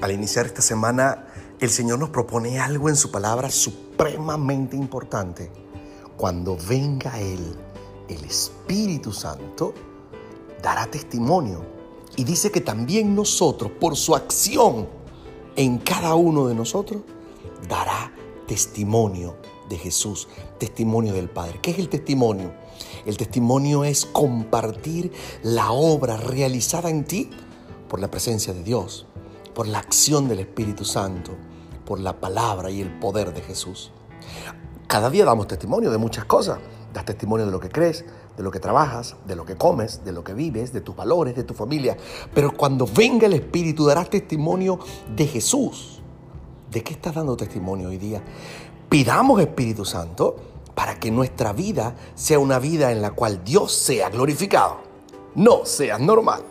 Al iniciar esta semana, el Señor nos propone algo en su palabra supremamente importante. Cuando venga Él, el Espíritu Santo, dará testimonio. Y dice que también nosotros, por su acción en cada uno de nosotros, dará testimonio de Jesús, testimonio del Padre. ¿Qué es el testimonio? El testimonio es compartir la obra realizada en ti por la presencia de Dios por la acción del Espíritu Santo, por la palabra y el poder de Jesús. Cada día damos testimonio de muchas cosas. Das testimonio de lo que crees, de lo que trabajas, de lo que comes, de lo que vives, de tus valores, de tu familia. Pero cuando venga el Espíritu darás testimonio de Jesús. ¿De qué estás dando testimonio hoy día? Pidamos Espíritu Santo para que nuestra vida sea una vida en la cual Dios sea glorificado. No seas normal.